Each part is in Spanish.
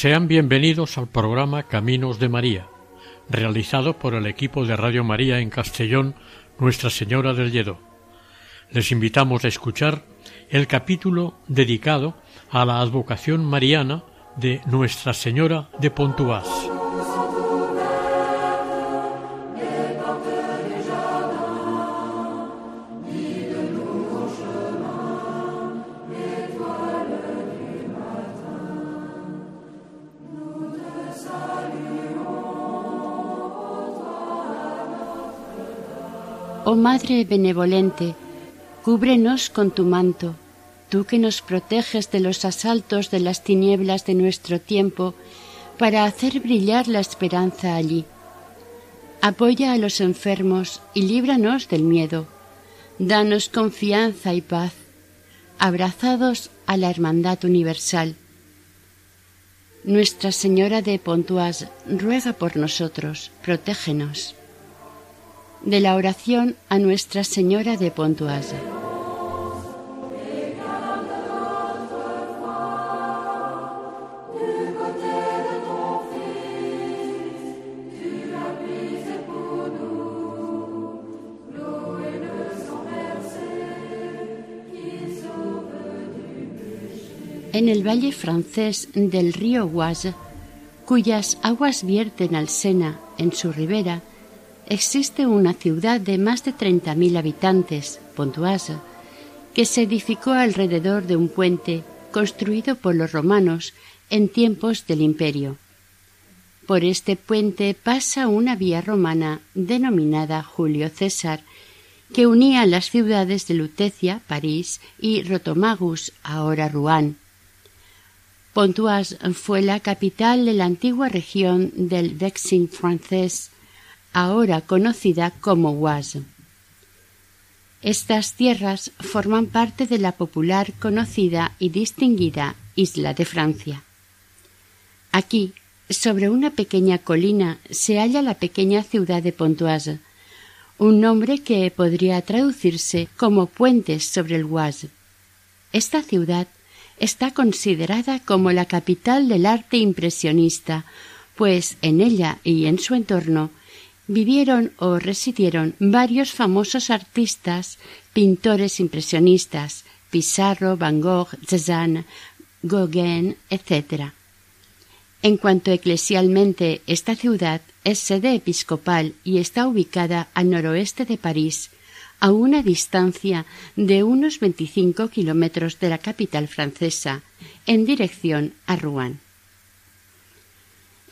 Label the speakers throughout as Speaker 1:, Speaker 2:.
Speaker 1: Sean bienvenidos al programa Caminos de María, realizado por el equipo de Radio María en Castellón, Nuestra Señora del Lledo. Les invitamos a escuchar el capítulo dedicado a la advocación mariana de Nuestra Señora de Pontuás.
Speaker 2: Oh Madre benevolente, cúbrenos con tu manto, tú que nos proteges de los asaltos de las tinieblas de nuestro tiempo, para hacer brillar la esperanza allí. Apoya a los enfermos y líbranos del miedo. Danos confianza y paz, abrazados a la hermandad universal. Nuestra Señora de Pontoise ruega por nosotros, protégenos de la oración a Nuestra Señora de Pontoise. En el valle francés del río Oise, cuyas aguas vierten al Sena en su ribera, existe una ciudad de más de 30.000 habitantes, Pontoise, que se edificó alrededor de un puente construido por los romanos en tiempos del imperio. Por este puente pasa una vía romana denominada Julio César, que unía las ciudades de Lutecia, París, y Rotomagus, ahora Rouen. Pontoise fue la capital de la antigua región del Vexin francés, ahora conocida como Oise. Estas tierras forman parte de la popular, conocida y distinguida isla de Francia. Aquí, sobre una pequeña colina, se halla la pequeña ciudad de Pontoise, un nombre que podría traducirse como puentes sobre el Oise. Esta ciudad está considerada como la capital del arte impresionista, pues en ella y en su entorno vivieron o residieron varios famosos artistas, pintores impresionistas, Pizarro, Van Gogh, Cézanne, Gauguin, etc. En cuanto eclesialmente, esta ciudad es sede episcopal y está ubicada al noroeste de París, a una distancia de unos 25 kilómetros de la capital francesa, en dirección a Rouen.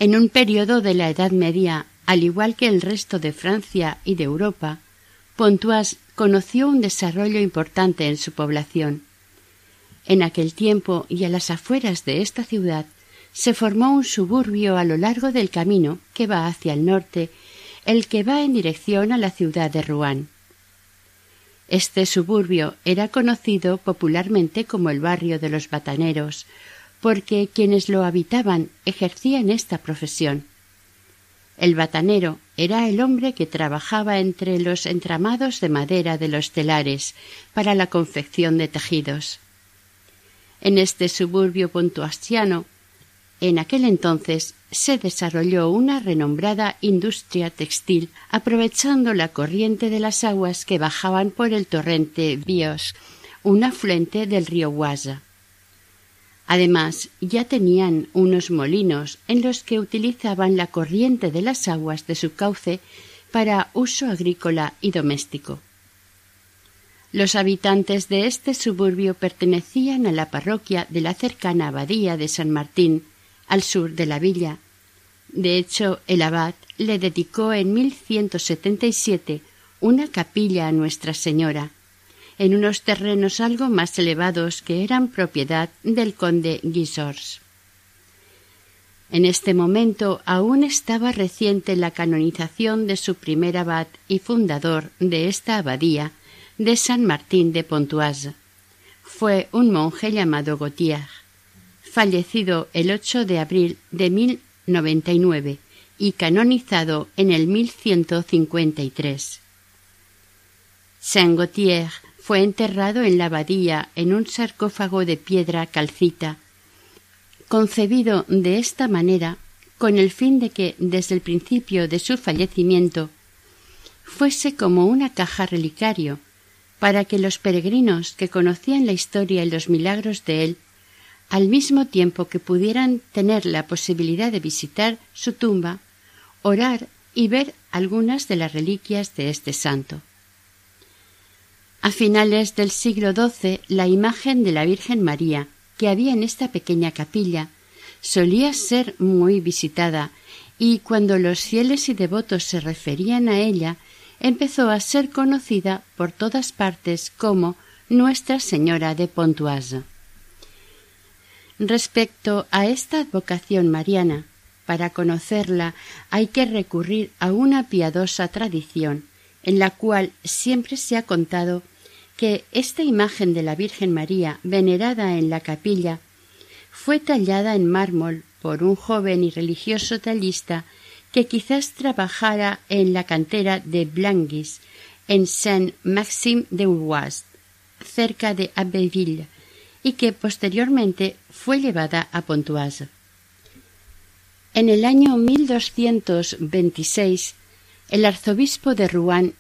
Speaker 2: En un periodo de la Edad Media al igual que el resto de Francia y de Europa, Pontoise conoció un desarrollo importante en su población. En aquel tiempo y a las afueras de esta ciudad se formó un suburbio a lo largo del camino que va hacia el norte, el que va en dirección a la ciudad de Rouen. Este suburbio era conocido popularmente como el barrio de los bataneros, porque quienes lo habitaban ejercían esta profesión. El batanero era el hombre que trabajaba entre los entramados de madera de los telares para la confección de tejidos. En este suburbio pontuasiano, en aquel entonces se desarrolló una renombrada industria textil aprovechando la corriente de las aguas que bajaban por el torrente Bios, un afluente del río Oise. Además, ya tenían unos molinos en los que utilizaban la corriente de las aguas de su cauce para uso agrícola y doméstico. Los habitantes de este suburbio pertenecían a la parroquia de la cercana abadía de San Martín, al sur de la villa. De hecho, el abad le dedicó en 1177 una capilla a Nuestra Señora, en unos terrenos algo más elevados que eran propiedad del conde Guisors. En este momento aún estaba reciente la canonización de su primer abad y fundador de esta abadía, de San Martín de Pontoise. Fue un monje llamado Gautier, fallecido el 8 de abril de 1099 y canonizado en el 1153. Saint Gautier fue enterrado en la abadía en un sarcófago de piedra calcita, concebido de esta manera con el fin de que desde el principio de su fallecimiento fuese como una caja relicario para que los peregrinos que conocían la historia y los milagros de él al mismo tiempo que pudieran tener la posibilidad de visitar su tumba, orar y ver algunas de las reliquias de este santo. A finales del siglo XII, la imagen de la Virgen María, que había en esta pequeña capilla, solía ser muy visitada, y cuando los fieles y devotos se referían a ella, empezó a ser conocida por todas partes como Nuestra Señora de Pontoise. Respecto a esta advocación mariana, para conocerla hay que recurrir a una piadosa tradición en la cual siempre se ha contado que esta imagen de la Virgen María venerada en la capilla fue tallada en mármol por un joven y religioso tallista que quizás trabajara en la cantera de Blanguis, en Saint-Maxime de Oise, cerca de Abbeville, y que posteriormente fue llevada a Pontoise. En el año 1226 el arzobispo de Rouen,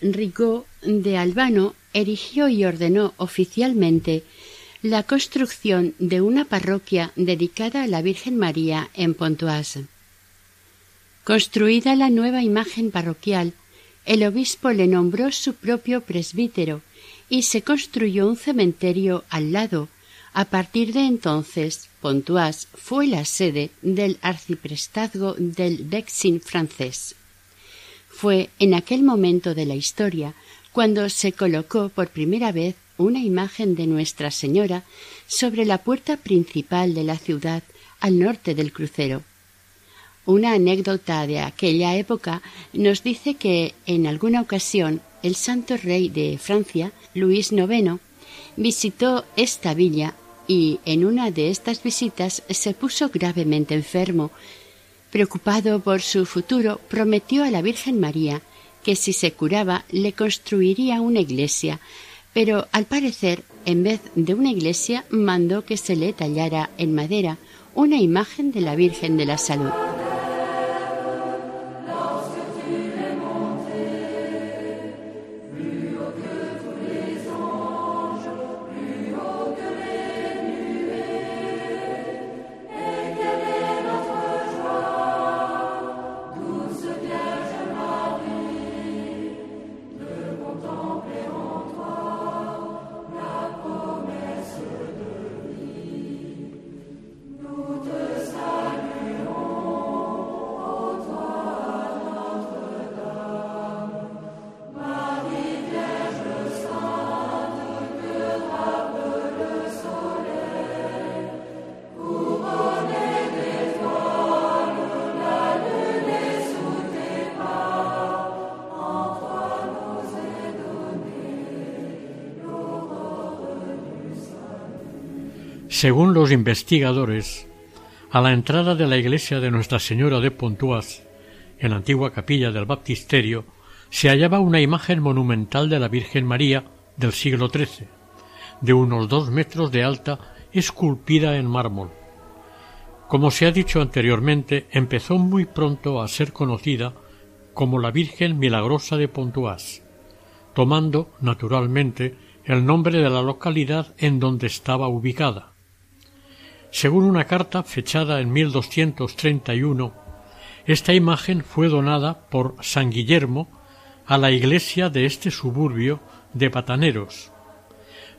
Speaker 2: Rigaud de Albano, erigió y ordenó oficialmente la construcción de una parroquia dedicada a la Virgen María en Pontoise. Construida la nueva imagen parroquial, el obispo le nombró su propio presbítero y se construyó un cementerio al lado. A partir de entonces, Pontoise fue la sede del arciprestazgo del Vexin francés. Fue en aquel momento de la historia cuando se colocó por primera vez una imagen de Nuestra Señora sobre la puerta principal de la ciudad al norte del crucero. Una anécdota de aquella época nos dice que en alguna ocasión el santo rey de Francia, Luis IX, visitó esta villa y en una de estas visitas se puso gravemente enfermo Preocupado por su futuro, prometió a la Virgen María que si se curaba le construiría una iglesia, pero al parecer, en vez de una iglesia, mandó que se le tallara en madera una imagen de la Virgen de la Salud.
Speaker 1: Según los investigadores, a la entrada de la iglesia de Nuestra Señora de Pontoise, en la antigua capilla del baptisterio, se hallaba una imagen monumental de la Virgen María del siglo XIII, de unos dos metros de alta, esculpida en mármol. Como se ha dicho anteriormente, empezó muy pronto a ser conocida como la Virgen Milagrosa de Pontoise, tomando, naturalmente, el nombre de la localidad en donde estaba ubicada. Según una carta fechada en 1231, esta imagen fue donada por San Guillermo a la iglesia de este suburbio de Pataneros.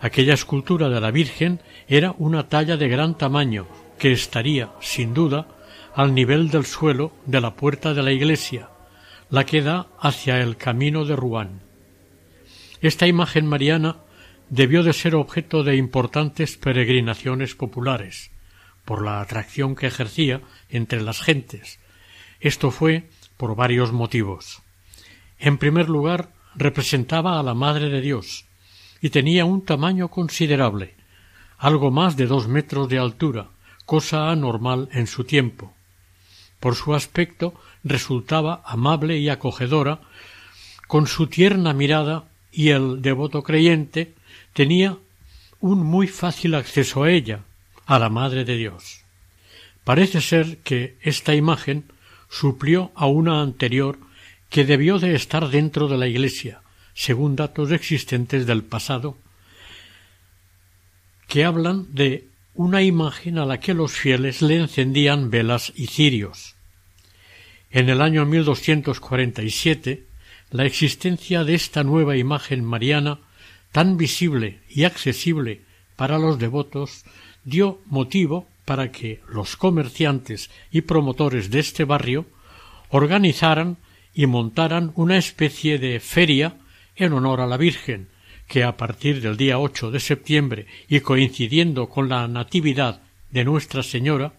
Speaker 1: Aquella escultura de la Virgen era una talla de gran tamaño que estaría, sin duda, al nivel del suelo de la puerta de la iglesia, la que da hacia el camino de Rouen. Esta imagen mariana debió de ser objeto de importantes peregrinaciones populares, por la atracción que ejercía entre las gentes. Esto fue por varios motivos. En primer lugar, representaba a la Madre de Dios, y tenía un tamaño considerable, algo más de dos metros de altura, cosa anormal en su tiempo. Por su aspecto resultaba amable y acogedora, con su tierna mirada y el devoto creyente tenía un muy fácil acceso a ella, a la Madre de Dios. Parece ser que esta imagen suplió a una anterior que debió de estar dentro de la iglesia, según datos existentes del pasado, que hablan de una imagen a la que los fieles le encendían velas y cirios. En el año 1247, la existencia de esta nueva imagen mariana, tan visible y accesible para los devotos, dio motivo para que los comerciantes y promotores de este barrio organizaran y montaran una especie de feria en honor a la Virgen, que a partir del día 8 de septiembre y coincidiendo con la Natividad de Nuestra Señora,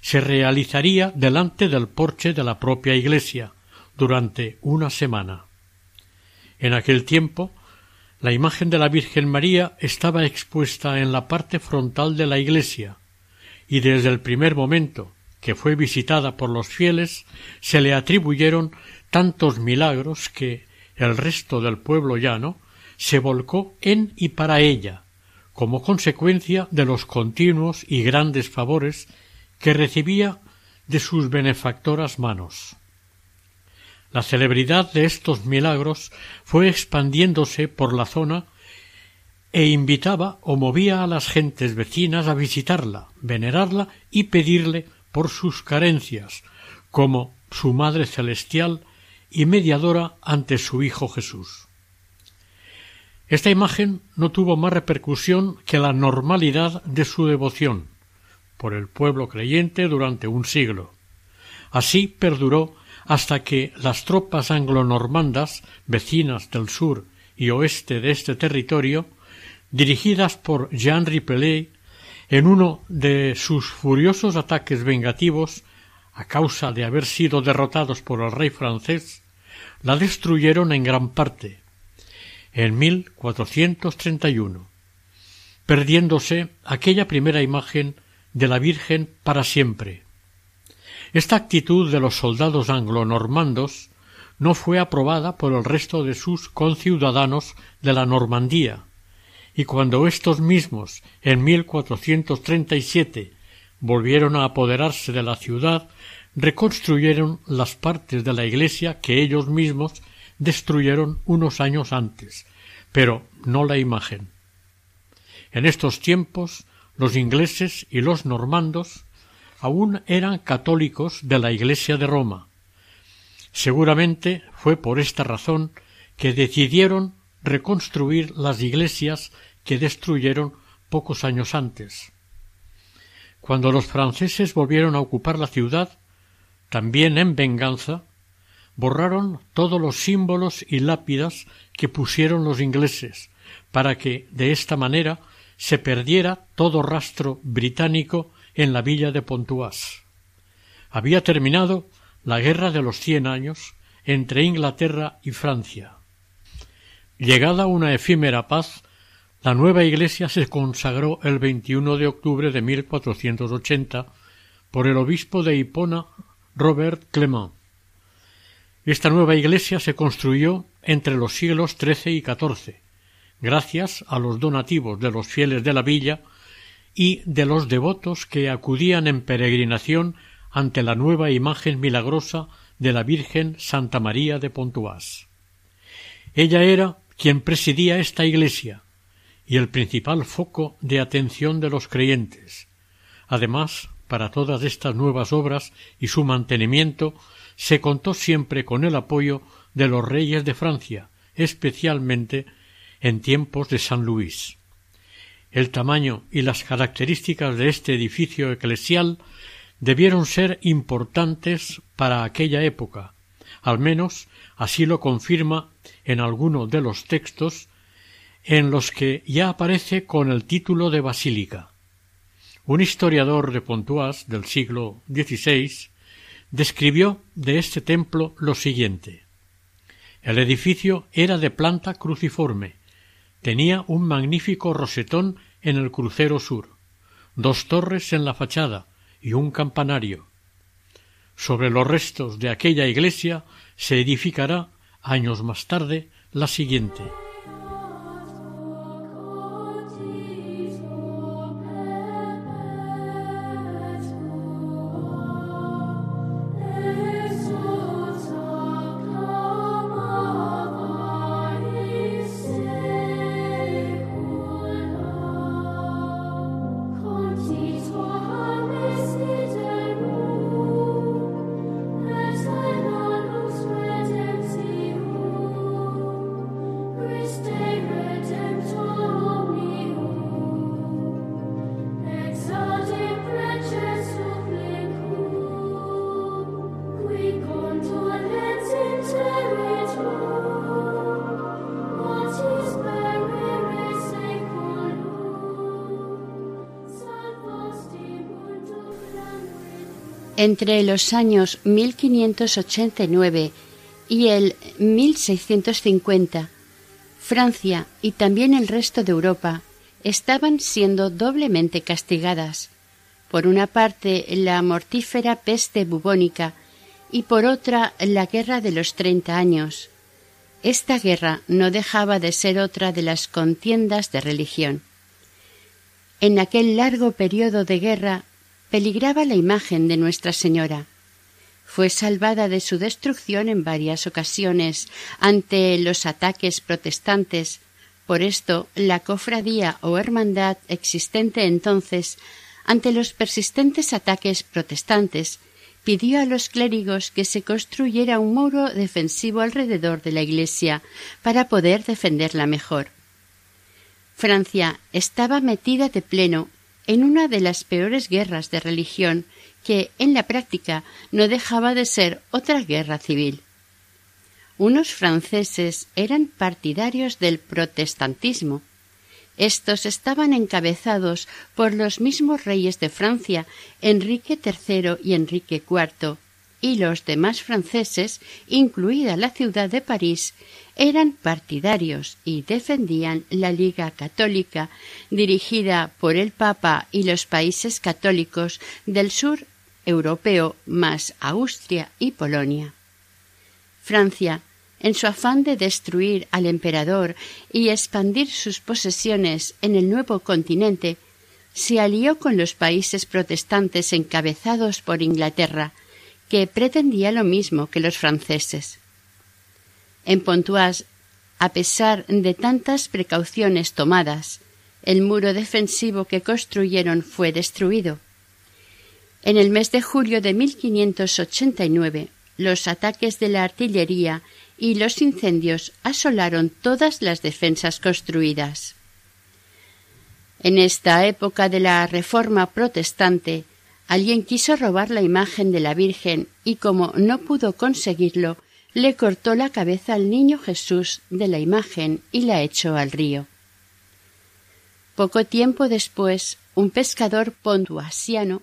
Speaker 1: se realizaría delante del porche de la propia iglesia durante una semana. En aquel tiempo, la imagen de la Virgen María estaba expuesta en la parte frontal de la iglesia, y desde el primer momento que fue visitada por los fieles, se le atribuyeron tantos milagros que el resto del pueblo llano se volcó en y para ella, como consecuencia de los continuos y grandes favores que recibía de sus benefactoras manos. La celebridad de estos milagros fue expandiéndose por la zona e invitaba o movía a las gentes vecinas a visitarla, venerarla y pedirle por sus carencias, como su Madre Celestial y mediadora ante su Hijo Jesús. Esta imagen no tuvo más repercusión que la normalidad de su devoción por el pueblo creyente durante un siglo. Así perduró hasta que las tropas anglo-normandas, vecinas del sur y oeste de este territorio, dirigidas por Jean Ripelet, en uno de sus furiosos ataques vengativos, a causa de haber sido derrotados por el rey francés, la destruyeron en gran parte, en 1431, perdiéndose aquella primera imagen de la Virgen para siempre. Esta actitud de los soldados anglo-normandos no fue aprobada por el resto de sus conciudadanos de la Normandía, y cuando estos mismos en 1437 volvieron a apoderarse de la ciudad, reconstruyeron las partes de la iglesia que ellos mismos destruyeron unos años antes, pero no la imagen. En estos tiempos los ingleses y los normandos aún eran católicos de la Iglesia de Roma. Seguramente fue por esta razón que decidieron reconstruir las iglesias que destruyeron pocos años antes. Cuando los franceses volvieron a ocupar la ciudad, también en venganza, borraron todos los símbolos y lápidas que pusieron los ingleses, para que de esta manera se perdiera todo rastro británico en la villa de Pontoise. Había terminado la guerra de los cien años entre Inglaterra y Francia. Llegada una efímera paz, la nueva iglesia se consagró el 21 de octubre de 1480 por el obispo de Hipona Robert Clement. Esta nueva iglesia se construyó entre los siglos XIII y XIV, gracias a los donativos de los fieles de la villa y de los devotos que acudían en peregrinación ante la nueva imagen milagrosa de la Virgen Santa María de Pontoise. Ella era quien presidía esta iglesia y el principal foco de atención de los creyentes. Además, para todas estas nuevas obras y su mantenimiento se contó siempre con el apoyo de los reyes de Francia, especialmente en tiempos de San Luis. El tamaño y las características de este edificio eclesial debieron ser importantes para aquella época, al menos así lo confirma en alguno de los textos en los que ya aparece con el título de basílica. Un historiador de Pontoise del siglo XVI describió de este templo lo siguiente el edificio era de planta cruciforme, tenía un magnífico rosetón en el crucero sur, dos torres en la fachada y un campanario. Sobre los restos de aquella iglesia se edificará años más tarde la siguiente.
Speaker 2: Entre los años 1589 y el 1650, Francia y también el resto de Europa estaban siendo doblemente castigadas. Por una parte, la mortífera peste bubónica y por otra, la guerra de los treinta años. Esta guerra no dejaba de ser otra de las contiendas de religión. En aquel largo periodo de guerra peligraba la imagen de Nuestra Señora. Fue salvada de su destrucción en varias ocasiones ante los ataques protestantes. Por esto, la cofradía o hermandad existente entonces, ante los persistentes ataques protestantes, pidió a los clérigos que se construyera un muro defensivo alrededor de la iglesia para poder defenderla mejor. Francia estaba metida de pleno en una de las peores guerras de religión que en la práctica no dejaba de ser otra guerra civil. Unos franceses eran partidarios del protestantismo. Estos estaban encabezados por los mismos reyes de Francia, Enrique III y Enrique IV, y los demás franceses, incluida la ciudad de París, eran partidarios y defendían la Liga Católica dirigida por el Papa y los países católicos del sur europeo más Austria y Polonia. Francia, en su afán de destruir al emperador y expandir sus posesiones en el nuevo continente, se alió con los países protestantes encabezados por Inglaterra, que pretendía lo mismo que los franceses. En Pontoise, a pesar de tantas precauciones tomadas, el muro defensivo que construyeron fue destruido. En el mes de julio de 1589, los ataques de la artillería y los incendios asolaron todas las defensas construidas. En esta época de la Reforma protestante, alguien quiso robar la imagen de la Virgen y como no pudo conseguirlo, le cortó la cabeza al niño Jesús de la imagen y la echó al río. Poco tiempo después, un pescador pontuasiano,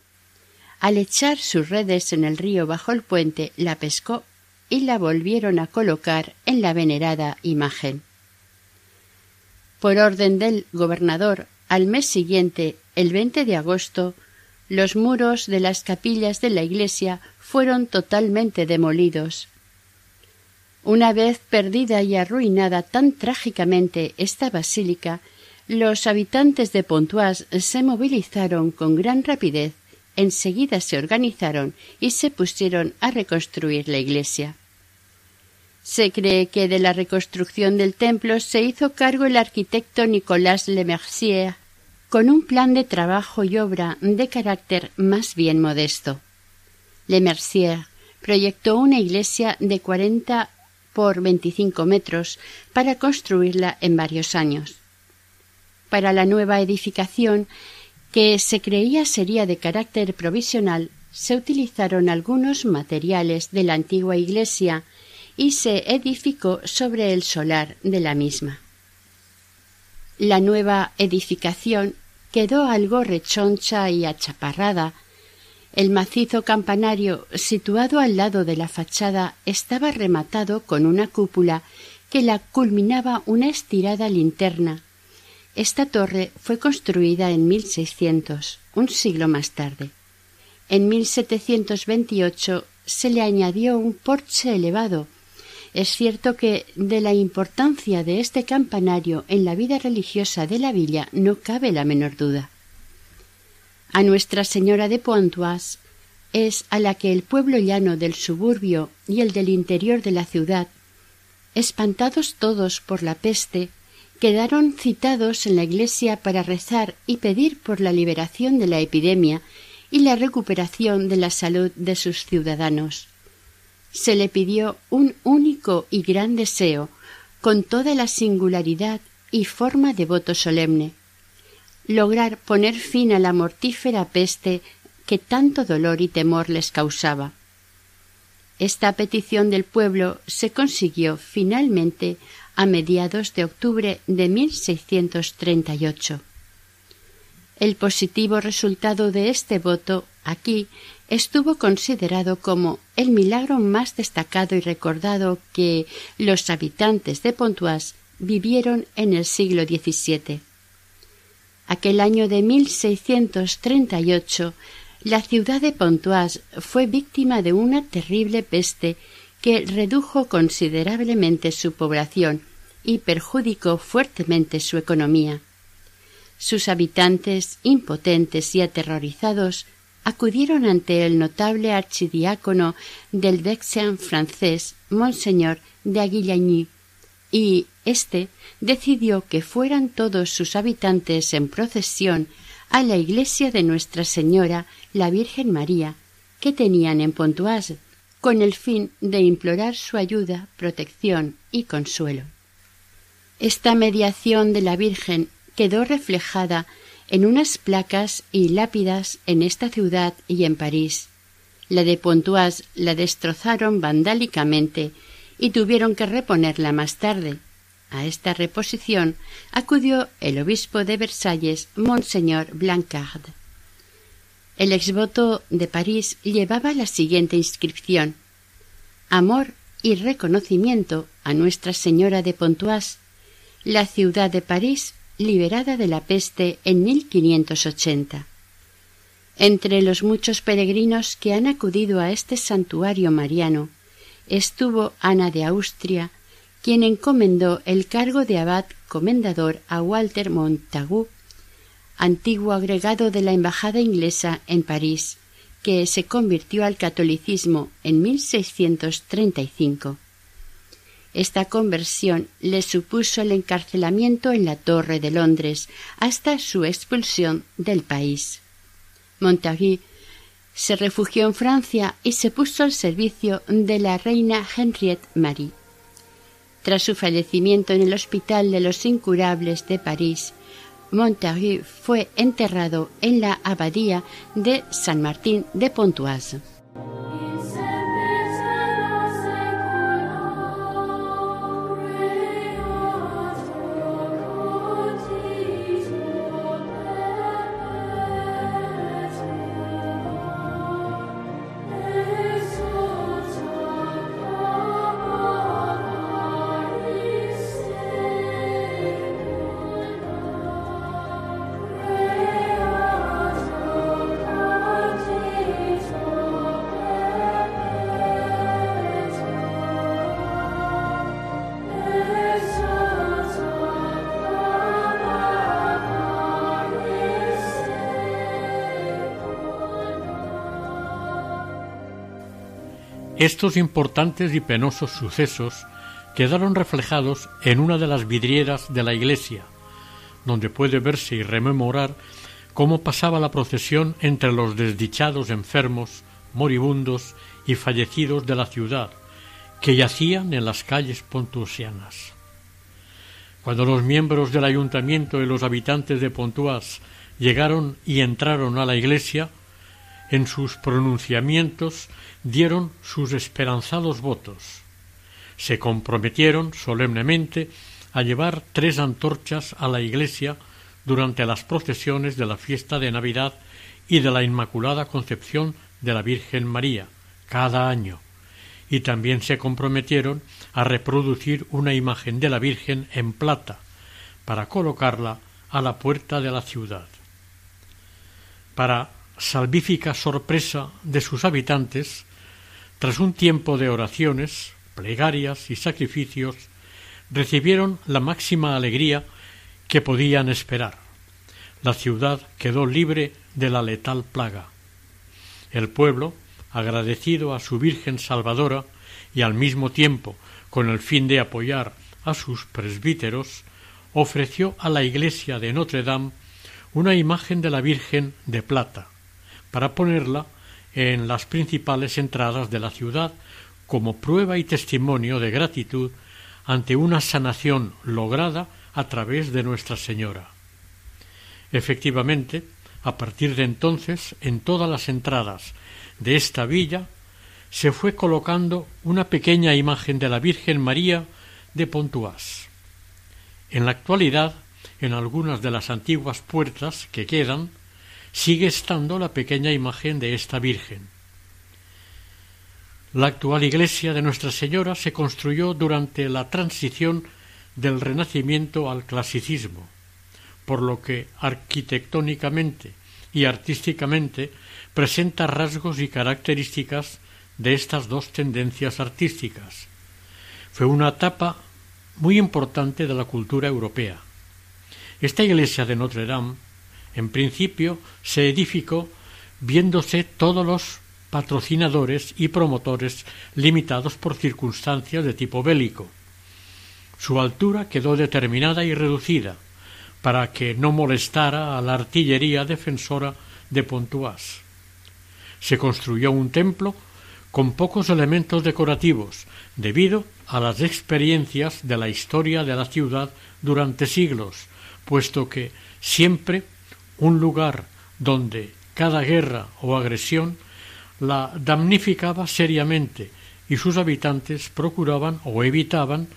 Speaker 2: al echar sus redes en el río bajo el puente, la pescó y la volvieron a colocar en la venerada imagen. Por orden del gobernador, al mes siguiente, el 20 de agosto, los muros de las capillas de la iglesia fueron totalmente demolidos una vez perdida y arruinada tan trágicamente esta basílica, los habitantes de Pontoise se movilizaron con gran rapidez, enseguida se organizaron y se pusieron a reconstruir la iglesia. Se cree que de la reconstrucción del templo se hizo cargo el arquitecto Nicolas Le Mercier, con un plan de trabajo y obra de carácter más bien modesto. Le Mercier proyectó una iglesia de 40 por 25 metros para construirla en varios años. Para la nueva edificación, que se creía sería de carácter provisional, se utilizaron algunos materiales de la antigua iglesia y se edificó sobre el solar de la misma. La nueva edificación quedó algo rechoncha y achaparrada. El macizo campanario situado al lado de la fachada estaba rematado con una cúpula que la culminaba una estirada linterna. Esta torre fue construida en 1600, un siglo más tarde. En 1728 se le añadió un porche elevado es cierto que de la importancia de este campanario en la vida religiosa de la villa no cabe la menor duda. A Nuestra Señora de Pontoise es a la que el pueblo llano del suburbio y el del interior de la ciudad, espantados todos por la peste, quedaron citados en la iglesia para rezar y pedir por la liberación de la epidemia y la recuperación de la salud de sus ciudadanos se le pidió un único y gran deseo, con toda la singularidad y forma de voto solemne lograr poner fin a la mortífera peste que tanto dolor y temor les causaba. Esta petición del pueblo se consiguió finalmente a mediados de octubre de 1638. El positivo resultado de este voto aquí estuvo considerado como el milagro más destacado y recordado que los habitantes de Pontoise vivieron en el siglo XVII. Aquel año de 1638, la ciudad de Pontoise fue víctima de una terrible peste que redujo considerablemente su población y perjudicó fuertemente su economía. Sus habitantes, impotentes y aterrorizados, acudieron ante el notable archidiácono del Vexin francés, Monseñor de Aguillagny, y éste decidió que fueran todos sus habitantes en procesión a la iglesia de Nuestra Señora, la Virgen María, que tenían en Pontoise, con el fin de implorar su ayuda, protección y consuelo. Esta mediación de la Virgen quedó reflejada en unas placas y lápidas en esta ciudad y en París. La de Pontoise la destrozaron vandálicamente y tuvieron que reponerla más tarde. A esta reposición acudió el obispo de Versalles, Monseñor Blancard. El exvoto de París llevaba la siguiente inscripción Amor y reconocimiento a Nuestra Señora de Pontoise, la ciudad de París liberada de la peste en 1580. Entre los muchos peregrinos que han acudido a este santuario mariano estuvo Ana de Austria, quien encomendó el cargo de abad comendador a Walter Montagu, antiguo agregado de la embajada inglesa en París, que se convirtió al catolicismo en 1635. Esta conversión le supuso el encarcelamiento en la Torre de Londres hasta su expulsión del país. Montagu se refugió en Francia y se puso al servicio de la reina Henriette Marie. Tras su fallecimiento en el Hospital de los Incurables de París, Montagu fue enterrado en la abadía de San Martín de Pontoise.
Speaker 1: Estos importantes y penosos sucesos quedaron reflejados en una de las vidrieras de la iglesia, donde puede verse y rememorar cómo pasaba la procesión entre los desdichados enfermos, moribundos y fallecidos de la ciudad, que yacían en las calles pontusianas. Cuando los miembros del ayuntamiento y los habitantes de Pontoise llegaron y entraron a la iglesia, en sus pronunciamientos dieron sus esperanzados votos. Se comprometieron solemnemente a llevar tres antorchas a la iglesia durante las procesiones de la fiesta de Navidad y de la Inmaculada Concepción de la Virgen María cada año, y también se comprometieron a reproducir una imagen de la Virgen en plata para colocarla a la puerta de la ciudad. Para salvífica sorpresa de sus habitantes, tras un tiempo de oraciones, plegarias y sacrificios, recibieron la máxima alegría que podían esperar. La ciudad quedó libre de la letal plaga. El pueblo, agradecido a su Virgen Salvadora y al mismo tiempo con el fin de apoyar a sus presbíteros, ofreció a la iglesia de Notre Dame una imagen de la Virgen de plata, para ponerla en las principales entradas de la ciudad como prueba y testimonio de gratitud ante una sanación lograda a través de Nuestra Señora. Efectivamente, a partir de entonces, en todas las entradas de esta villa se fue colocando una pequeña imagen de la Virgen María de Pontoise. En la actualidad, en algunas de las antiguas puertas que quedan, sigue estando la pequeña imagen de esta Virgen. La actual iglesia de Nuestra Señora se construyó durante la transición del Renacimiento al clasicismo, por lo que arquitectónicamente y artísticamente presenta rasgos y características de estas dos tendencias artísticas. Fue una etapa muy importante de la cultura europea. Esta iglesia de Notre Dame, en principio, se edificó viéndose todos los patrocinadores y promotores limitados por circunstancias de tipo bélico. Su altura quedó determinada y reducida para que no molestara a la artillería defensora de Pontoise. Se construyó un templo con pocos elementos decorativos, debido a las experiencias de la historia de la ciudad durante siglos, puesto que siempre un lugar donde cada guerra o agresión la damnificaba seriamente y sus habitantes procuraban o evitaban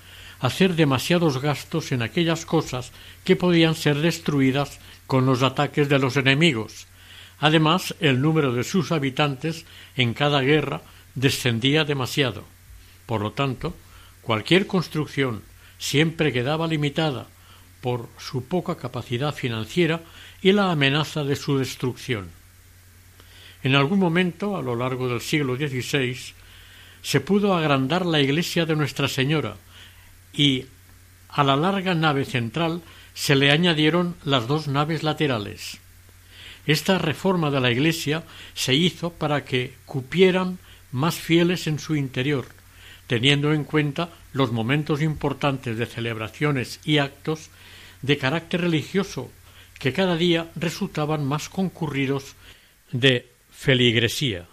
Speaker 1: hacer demasiados gastos en aquellas cosas que podían ser destruidas con los ataques de los enemigos. Además, el número de sus habitantes en cada guerra descendía demasiado. Por lo tanto, cualquier construcción siempre quedaba limitada por su poca capacidad financiera y la amenaza de su destrucción. En algún momento, a lo largo del siglo XVI, se pudo agrandar la iglesia de Nuestra Señora y a la larga nave central se le añadieron las dos naves laterales. Esta reforma de la iglesia se hizo para que cupieran más fieles en su interior, teniendo en cuenta los momentos importantes de celebraciones y actos de carácter religioso que cada día resultaban más concurridos de feligresía.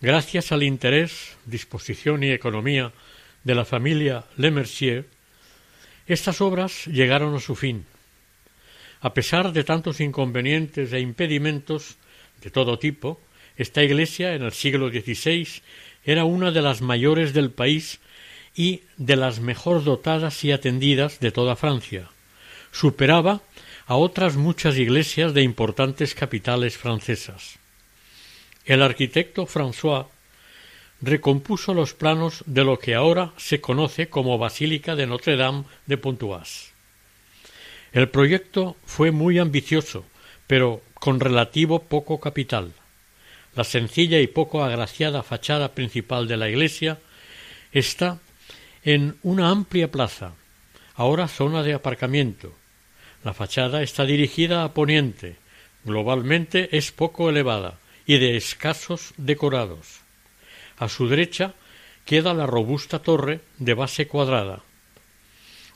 Speaker 1: Gracias al interés, disposición y economía de la familia Le Mercier, estas obras llegaron a su fin. A pesar de tantos inconvenientes e impedimentos de todo tipo, esta iglesia en el siglo XVI era una de las mayores del país y de las mejor dotadas y atendidas de toda Francia. Superaba a otras muchas iglesias de importantes capitales francesas. El arquitecto François recompuso los planos de lo que ahora se conoce como Basílica de Notre Dame de Pontoise. El proyecto fue muy ambicioso, pero con relativo poco capital. La sencilla y poco agraciada fachada principal de la iglesia está en una amplia plaza, ahora zona de aparcamiento. La fachada está dirigida a poniente, globalmente es poco elevada y de escasos decorados. A su derecha queda la robusta torre de base cuadrada.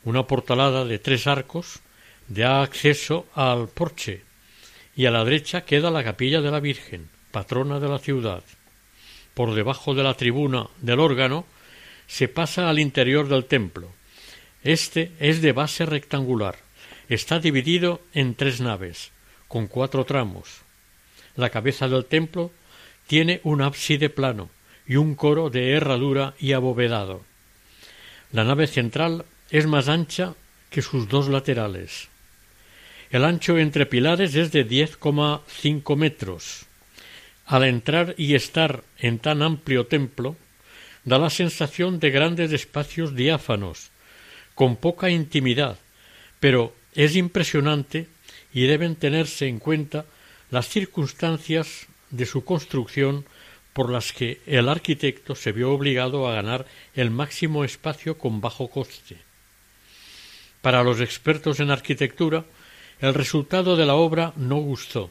Speaker 1: Una portalada de tres arcos da acceso al porche y a la derecha queda la capilla de la Virgen, patrona de la ciudad. Por debajo de la tribuna del órgano se pasa al interior del templo. Este es de base rectangular. Está dividido en tres naves, con cuatro tramos. La cabeza del templo tiene un ábside plano y un coro de herradura y abovedado. La nave central es más ancha que sus dos laterales. El ancho entre pilares es de 10,5 metros. Al entrar y estar en tan amplio templo, da la sensación de grandes espacios diáfanos, con poca intimidad, pero es impresionante y deben tenerse en cuenta las circunstancias de su construcción por las que el arquitecto se vio obligado a ganar el máximo espacio con bajo coste. Para los expertos en arquitectura, el resultado de la obra no gustó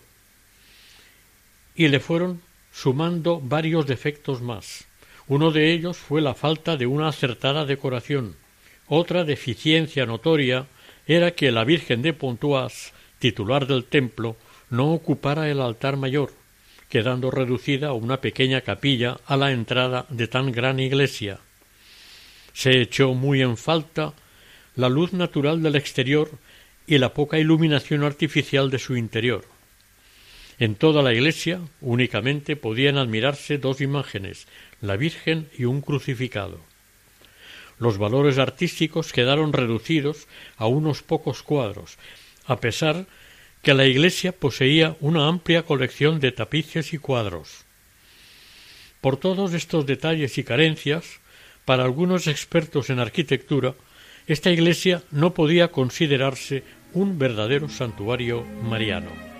Speaker 1: y le fueron sumando varios defectos más. Uno de ellos fue la falta de una acertada decoración. Otra deficiencia notoria era que la Virgen de Pontoise, titular del templo, no ocupara el altar mayor, quedando reducida a una pequeña capilla a la entrada de tan gran iglesia. Se echó muy en falta la luz natural del exterior y la poca iluminación artificial de su interior. En toda la iglesia únicamente podían admirarse dos imágenes, la Virgen y un crucificado. Los valores artísticos quedaron reducidos a unos pocos cuadros, a pesar que la iglesia poseía una amplia colección de tapices y cuadros. Por todos estos detalles y carencias, para algunos expertos en arquitectura, esta iglesia no podía considerarse un verdadero santuario mariano.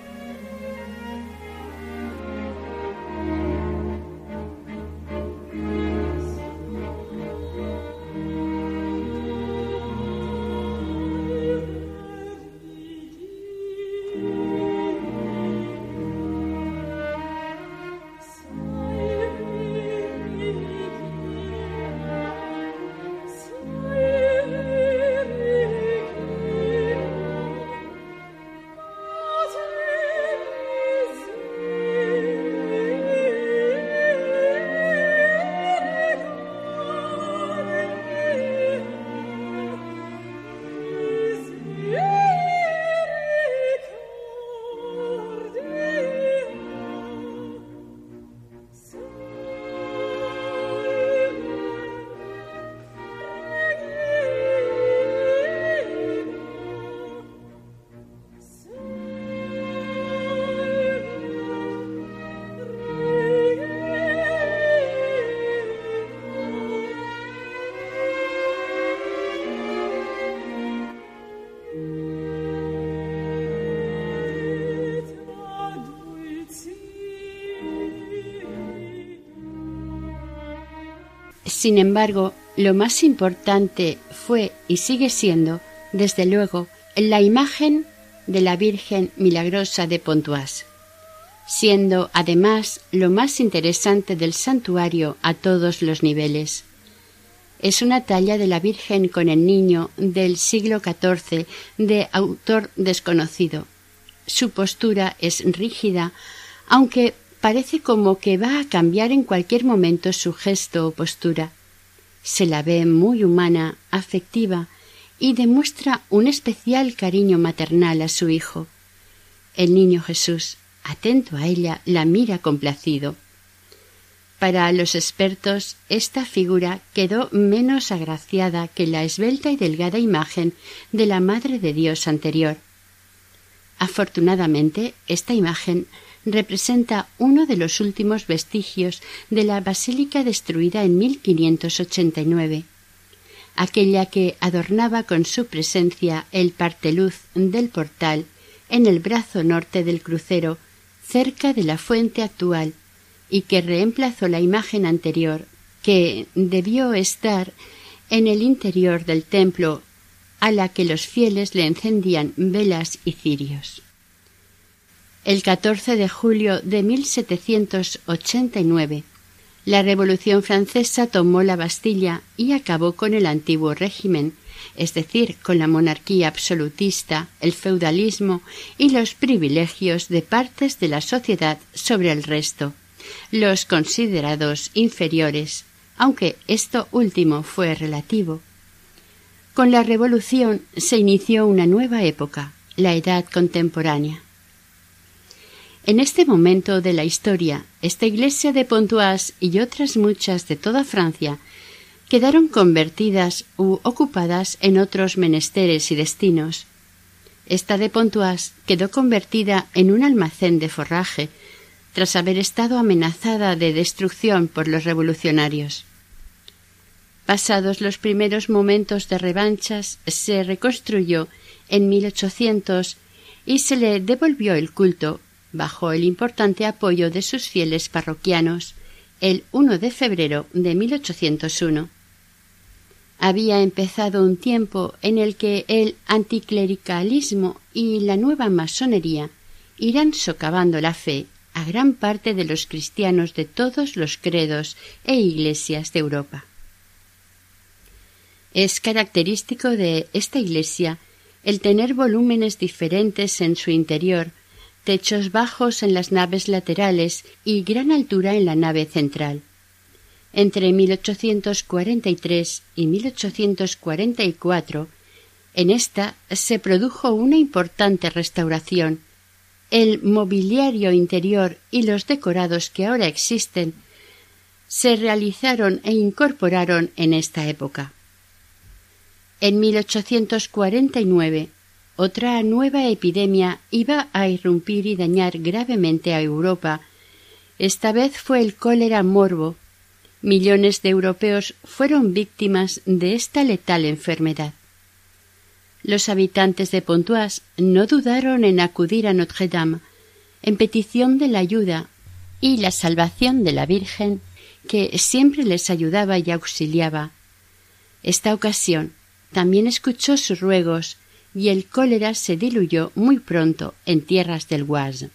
Speaker 2: Sin embargo, lo más importante fue y sigue siendo, desde luego, la imagen de la Virgen Milagrosa de Pontoise, siendo además lo más interesante del santuario a todos los niveles. Es una talla de la Virgen con el Niño del siglo XIV de autor desconocido. Su postura es rígida, aunque parece como que va a cambiar en cualquier momento su gesto o postura. Se la ve muy humana, afectiva, y demuestra un especial cariño maternal a su hijo. El niño Jesús, atento a ella, la mira complacido. Para los expertos, esta figura quedó menos agraciada que la esbelta y delgada imagen de la Madre de Dios anterior. Afortunadamente, esta imagen representa uno de los últimos vestigios de la basílica destruida en 1589, aquella que adornaba con su presencia el parteluz del portal en el brazo norte del crucero, cerca de la fuente actual, y que reemplazó la imagen anterior, que debió estar en el interior del templo, a la que los fieles le encendían velas y cirios. El 14 de julio de 1789, la Revolución francesa tomó la Bastilla y acabó con el antiguo régimen, es decir, con la monarquía absolutista, el feudalismo y los privilegios de partes de la sociedad sobre el resto, los considerados inferiores, aunque esto último fue relativo. Con la Revolución se inició una nueva época, la Edad contemporánea. En este momento de la historia, esta iglesia de Pontoise y otras muchas de toda Francia quedaron convertidas u ocupadas en otros menesteres y destinos. Esta de Pontoise quedó convertida en un almacén de forraje, tras haber estado amenazada de destrucción por los revolucionarios. Pasados los primeros momentos de revanchas, se reconstruyó en 1800 y se le devolvió el culto bajo el importante apoyo de sus fieles parroquianos el 1 de febrero de 1801 había empezado un tiempo en el que el anticlericalismo y la nueva masonería irán socavando la fe a gran parte de los cristianos de todos los credos e iglesias de Europa. Es característico de esta iglesia el tener volúmenes diferentes en su interior, techos bajos en las naves laterales y gran altura en la nave central. Entre 1843 y 1844, en esta se produjo una importante restauración. El mobiliario interior y los decorados que ahora existen se realizaron e incorporaron en esta época. En 1849, otra nueva epidemia iba a irrumpir y dañar gravemente a Europa. Esta vez fue el cólera morbo, Millones de europeos fueron víctimas de esta letal enfermedad. Los habitantes de Pontoise no dudaron en acudir a Notre Dame en petición de la ayuda y la salvación de la Virgen que siempre les ayudaba y auxiliaba. Esta ocasión también escuchó sus ruegos y el cólera se diluyó muy pronto en tierras del Oise.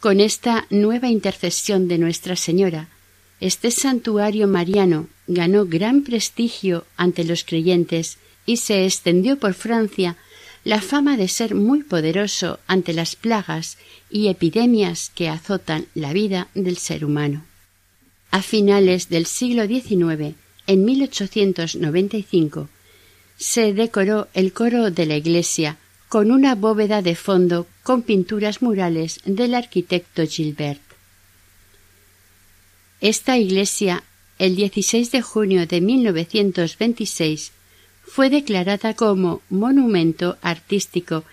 Speaker 2: Con esta nueva intercesión de Nuestra Señora, este santuario mariano ganó gran prestigio ante los creyentes y se extendió por Francia la fama de ser muy poderoso ante las plagas y epidemias que azotan la vida del ser humano. A finales del siglo XIX, en 1895, se decoró el coro de la iglesia con una bóveda de fondo con pinturas murales del arquitecto Gilbert. Esta iglesia, el 16 de junio de 1926, fue declarada como monumento artístico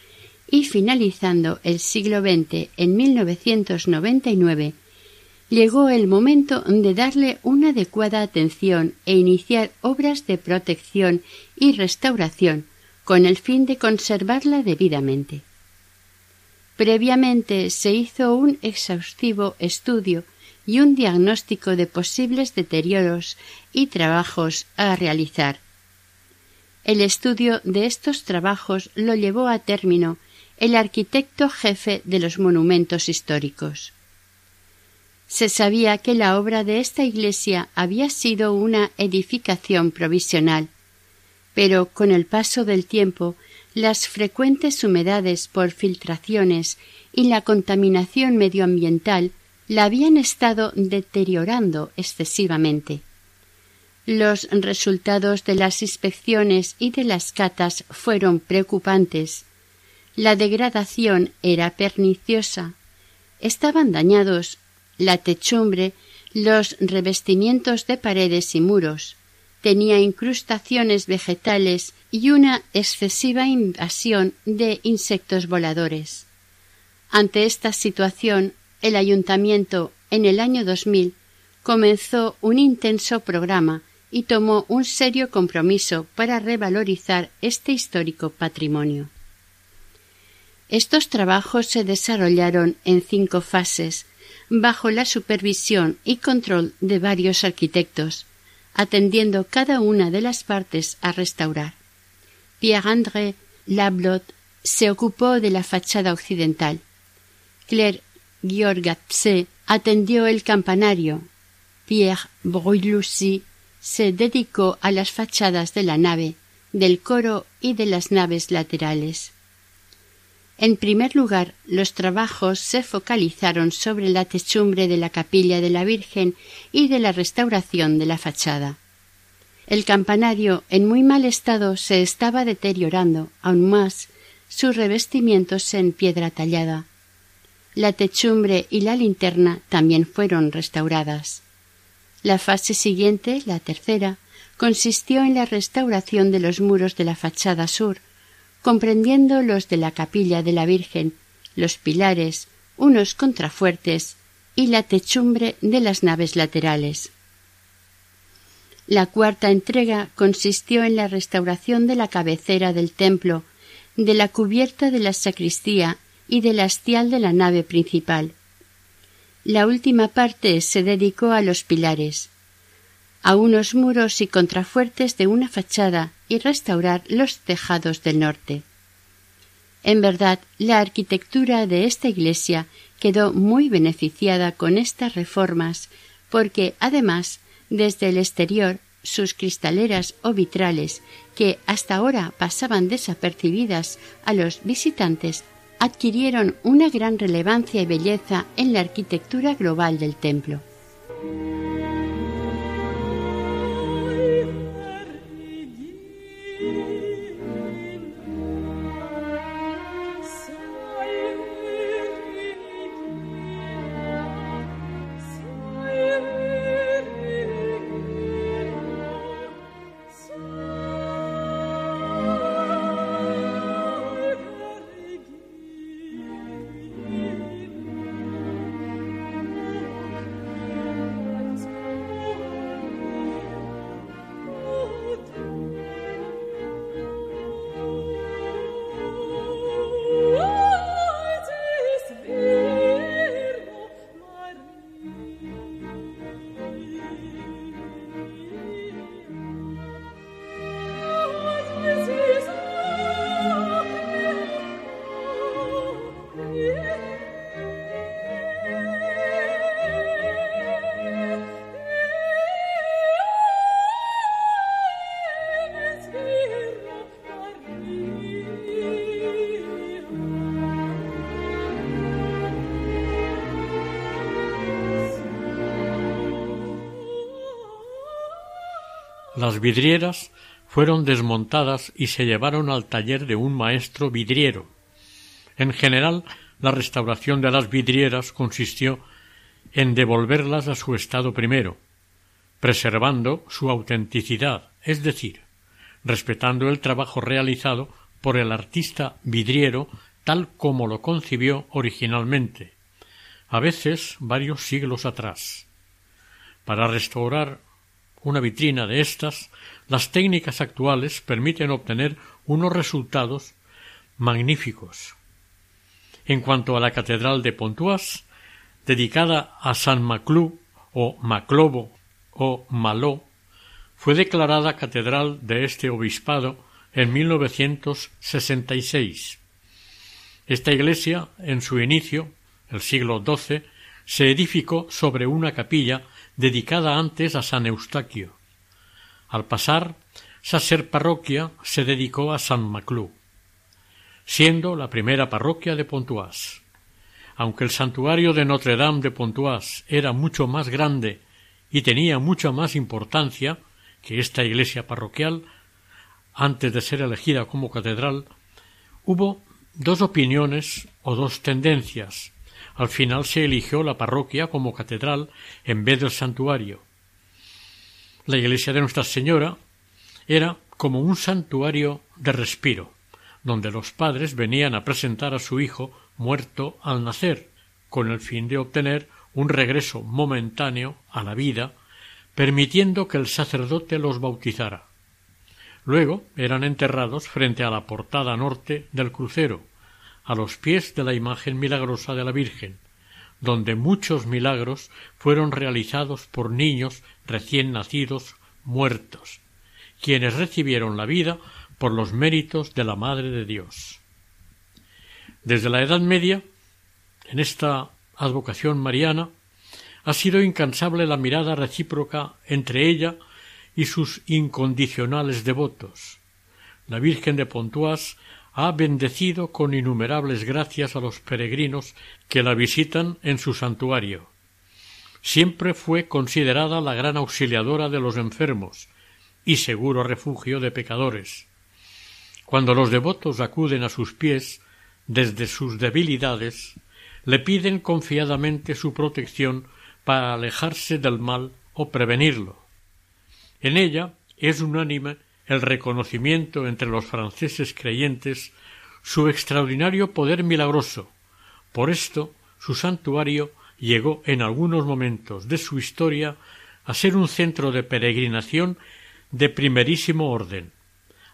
Speaker 2: y finalizando el siglo XX en 1999, llegó el momento de darle una adecuada atención e iniciar obras de protección y restauración con el fin de conservarla debidamente. Previamente se hizo un exhaustivo estudio y un diagnóstico de posibles deterioros y trabajos a realizar. El estudio de estos trabajos lo llevó a término el arquitecto jefe de los monumentos históricos. Se sabía que la obra de esta iglesia había sido una edificación provisional, pero con el paso del tiempo las frecuentes humedades por filtraciones y la contaminación medioambiental la habían estado deteriorando excesivamente. Los resultados de las inspecciones y de las catas fueron preocupantes. La degradación era perniciosa. Estaban dañados la techumbre, los revestimientos de paredes y muros. Tenía incrustaciones vegetales y una excesiva invasión de insectos voladores. Ante esta situación el ayuntamiento en el año 2000 comenzó un intenso programa y tomó un serio compromiso para revalorizar este histórico patrimonio. Estos trabajos se desarrollaron en cinco fases, bajo la supervisión y control de varios arquitectos, atendiendo cada una de las partes a restaurar. Pierre-André Lablot se ocupó de la fachada occidental. Claire Giorgatse atendió el campanario. Pierre Bruylucy se dedicó a las fachadas de la nave, del coro y de las naves laterales. En primer lugar, los trabajos se focalizaron sobre la techumbre de la capilla de la Virgen y de la restauración de la fachada. El campanario, en muy mal estado, se estaba deteriorando aún más sus revestimientos en piedra tallada. La techumbre y la linterna también fueron restauradas. La fase siguiente, la tercera, consistió en la restauración de los muros de la fachada sur, comprendiendo los de la capilla de la Virgen, los pilares, unos contrafuertes y la techumbre de las naves laterales. La cuarta entrega consistió en la restauración de la cabecera del templo, de la cubierta de la sacristía y del hastial de la nave principal. La última parte se dedicó a los pilares, a unos muros y contrafuertes de una fachada y restaurar los tejados del norte. En verdad, la arquitectura de esta iglesia quedó muy beneficiada con estas reformas, porque, además, desde el exterior, sus cristaleras o vitrales, que hasta ahora pasaban desapercibidas a los visitantes, adquirieron una gran relevancia y belleza en la arquitectura global del templo.
Speaker 1: Las vidrieras fueron desmontadas y se llevaron al taller de un maestro vidriero. En general, la restauración de las vidrieras consistió en devolverlas a su estado primero, preservando su autenticidad, es decir, respetando el trabajo realizado por el artista vidriero tal como lo concibió originalmente, a veces varios siglos atrás. Para restaurar una vitrina de estas, las técnicas actuales permiten obtener unos resultados magníficos. En cuanto a la Catedral de Pontoise, dedicada a San Maclú o Maclobo o Maló, fue declarada catedral de este obispado en 1966. Esta iglesia, en su inicio, el siglo XII, se edificó sobre una capilla dedicada antes a San Eustaquio. Al pasar, esa ser parroquia se dedicó a San Maclú, siendo la primera parroquia de Pontoise. Aunque el santuario de Notre Dame de Pontoise era mucho más grande y tenía mucha más importancia que esta iglesia parroquial, antes de ser elegida como catedral, hubo dos opiniones o dos tendencias al final se eligió la parroquia como catedral en vez del santuario. La iglesia de Nuestra Señora era como un santuario de respiro, donde los padres venían a presentar a su hijo muerto al nacer, con el fin de obtener un regreso momentáneo a la vida, permitiendo que el sacerdote los bautizara. Luego eran enterrados frente a la portada norte del crucero, a los pies de la imagen milagrosa de la Virgen, donde muchos milagros fueron realizados por niños recién nacidos muertos, quienes recibieron la vida por los méritos de la Madre de Dios. Desde la Edad Media, en esta advocación mariana, ha sido incansable la mirada recíproca entre ella y sus incondicionales devotos, la Virgen de Pontoise ha bendecido con innumerables gracias a los peregrinos que la visitan en su santuario. Siempre fue considerada la gran auxiliadora de los enfermos y seguro refugio de pecadores. Cuando los devotos acuden a sus pies desde sus debilidades, le piden confiadamente su protección para alejarse del mal o prevenirlo. En ella es unánime el reconocimiento entre los franceses creyentes su extraordinario poder milagroso. Por esto su santuario llegó en algunos momentos de su historia a ser un centro de peregrinación de primerísimo orden.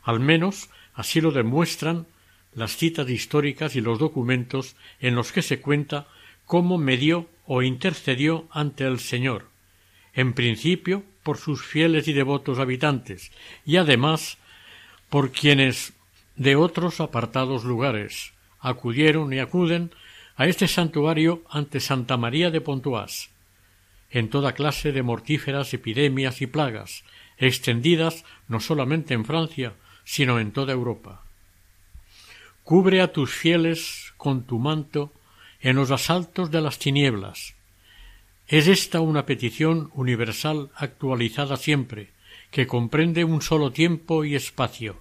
Speaker 1: Al menos así lo demuestran las citas históricas y los documentos en los que se cuenta cómo medió o intercedió ante el Señor, en principio por sus fieles y devotos habitantes, y además por quienes de otros apartados lugares acudieron y acuden a este santuario ante Santa María de Pontoise, en toda clase de mortíferas epidemias y plagas, extendidas no solamente en Francia, sino en toda Europa. Cubre a tus fieles con tu manto en los asaltos de las tinieblas, es esta una petición universal actualizada siempre, que comprende un solo tiempo y espacio.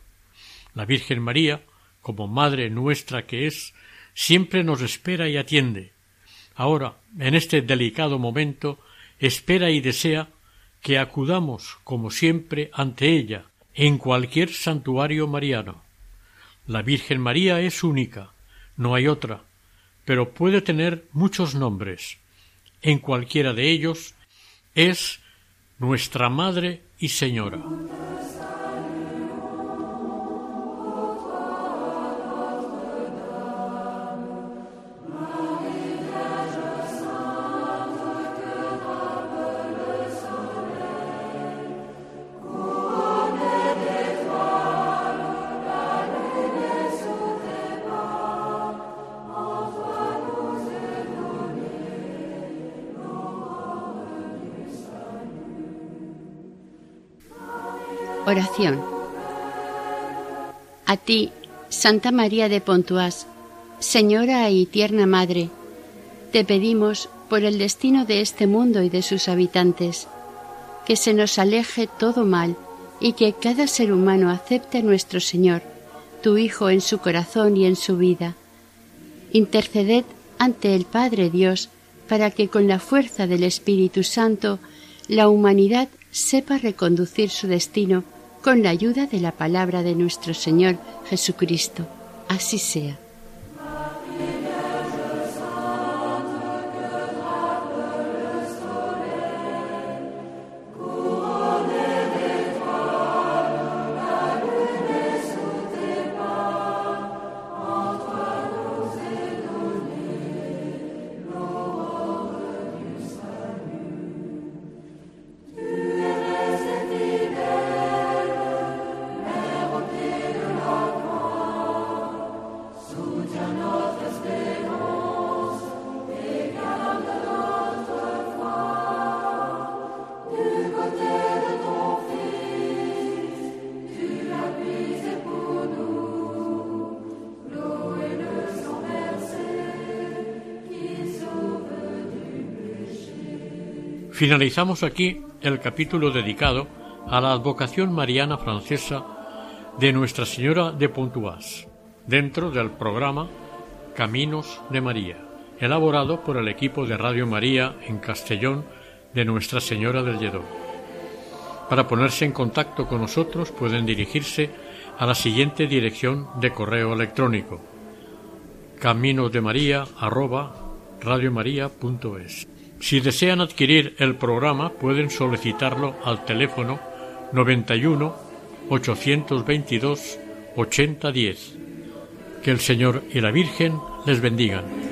Speaker 1: La Virgen María, como Madre nuestra que es, siempre nos espera y atiende. Ahora, en este delicado momento, espera y desea que acudamos, como siempre, ante ella, en cualquier santuario mariano. La Virgen María es única, no hay otra, pero puede tener muchos nombres en cualquiera de ellos, es nuestra Madre y Señora.
Speaker 2: Oración. A ti, Santa María de Pontoise, Señora y tierna Madre, te pedimos por el destino de este mundo y de sus habitantes, que se nos aleje todo mal y que cada ser humano acepte a nuestro Señor, tu Hijo, en su corazón y en su vida. Interceded ante el Padre Dios para que con la fuerza del Espíritu Santo la humanidad sepa reconducir su destino con la ayuda de la palabra de nuestro Señor Jesucristo. Así sea.
Speaker 1: Finalizamos aquí el capítulo dedicado a la advocación mariana francesa de Nuestra Señora de Pontoise, dentro del programa Caminos de María, elaborado por el equipo de Radio María en Castellón de Nuestra Señora del Lledó. Para ponerse en contacto con nosotros pueden dirigirse a la siguiente dirección de correo electrónico caminosdemaria@radiomaria.es. Si desean adquirir el programa, pueden solicitarlo al teléfono 91 822 8010. Que el Señor y la Virgen les bendigan.